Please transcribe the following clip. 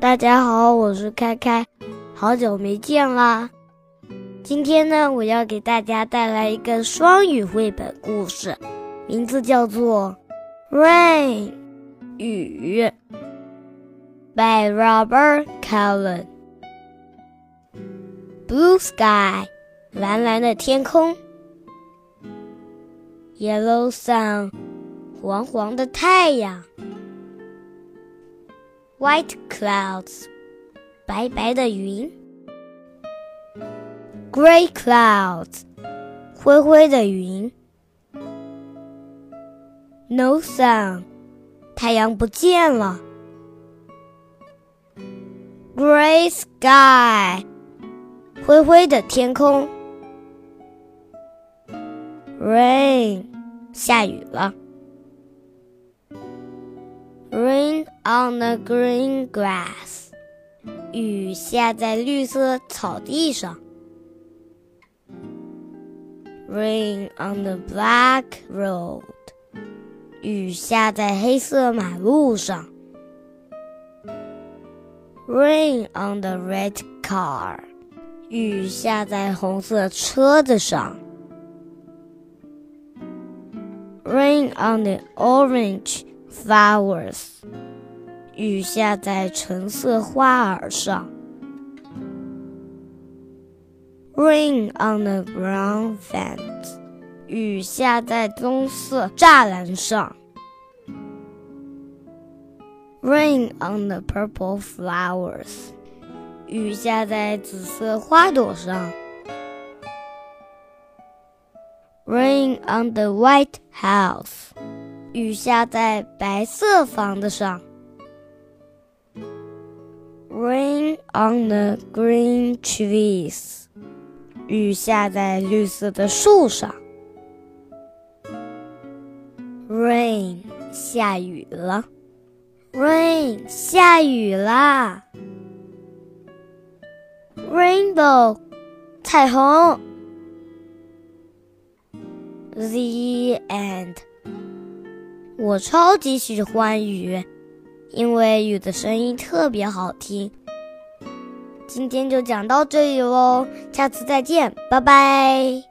大家好，我是开开，好久没见啦！今天呢，我要给大家带来一个双语绘本故事，名字叫做《Rain》雨，by Robert Cullen。Blue sky，蓝蓝的天空；Yellow sun，黄黄的太阳。White clouds，白白的云。Gray clouds，灰灰的云。No sun，太阳不见了。Gray sky，灰灰的天空。Rain，下雨了。Rain on the green grass，雨下在绿色草地上。Rain on the black road，雨下在黑色马路上。Rain on the red car，雨下在红色车子上。Rain on the orange。 Flowers，雨下在橙色花儿上。Rain on the brown fence，雨下在棕色栅栏上。Rain on the purple flowers，雨下在紫色花朵上。Rain on the white house。雨下在白色房子上。Rain on the green trees，雨下在绿色的树上。Rain，下雨了。Rain，下雨啦。Rainbow，彩虹。The end。我超级喜欢雨，因为雨的声音特别好听。今天就讲到这里喽，下次再见，拜拜。